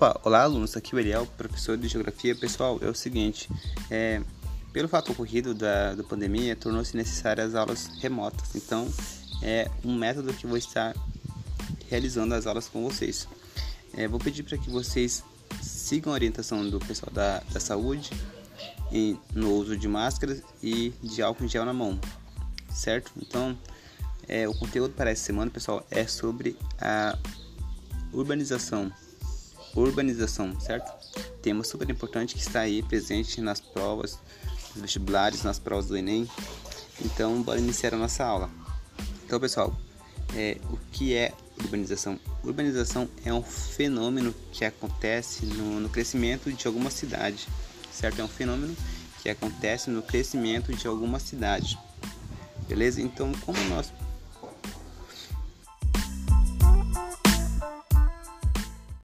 Opa, olá alunos, aqui é o Ariel, professor de Geografia. Pessoal, é o seguinte, é, pelo fato ocorrido da, da pandemia, tornou-se necessárias as aulas remotas. Então, é um método que vou estar realizando as aulas com vocês. É, vou pedir para que vocês sigam a orientação do pessoal da, da saúde em, no uso de máscaras e de álcool em gel na mão, certo? Então, é, o conteúdo para essa semana, pessoal, é sobre a urbanização urbanização, certo? Tema super importante que está aí presente nas provas dos vestibulares, nas provas do Enem. Então, bora iniciar a nossa aula. Então, pessoal, é, o que é urbanização? Urbanização é um fenômeno que acontece no, no crescimento de alguma cidade, certo? É um fenômeno que acontece no crescimento de alguma cidade, beleza? Então, como nós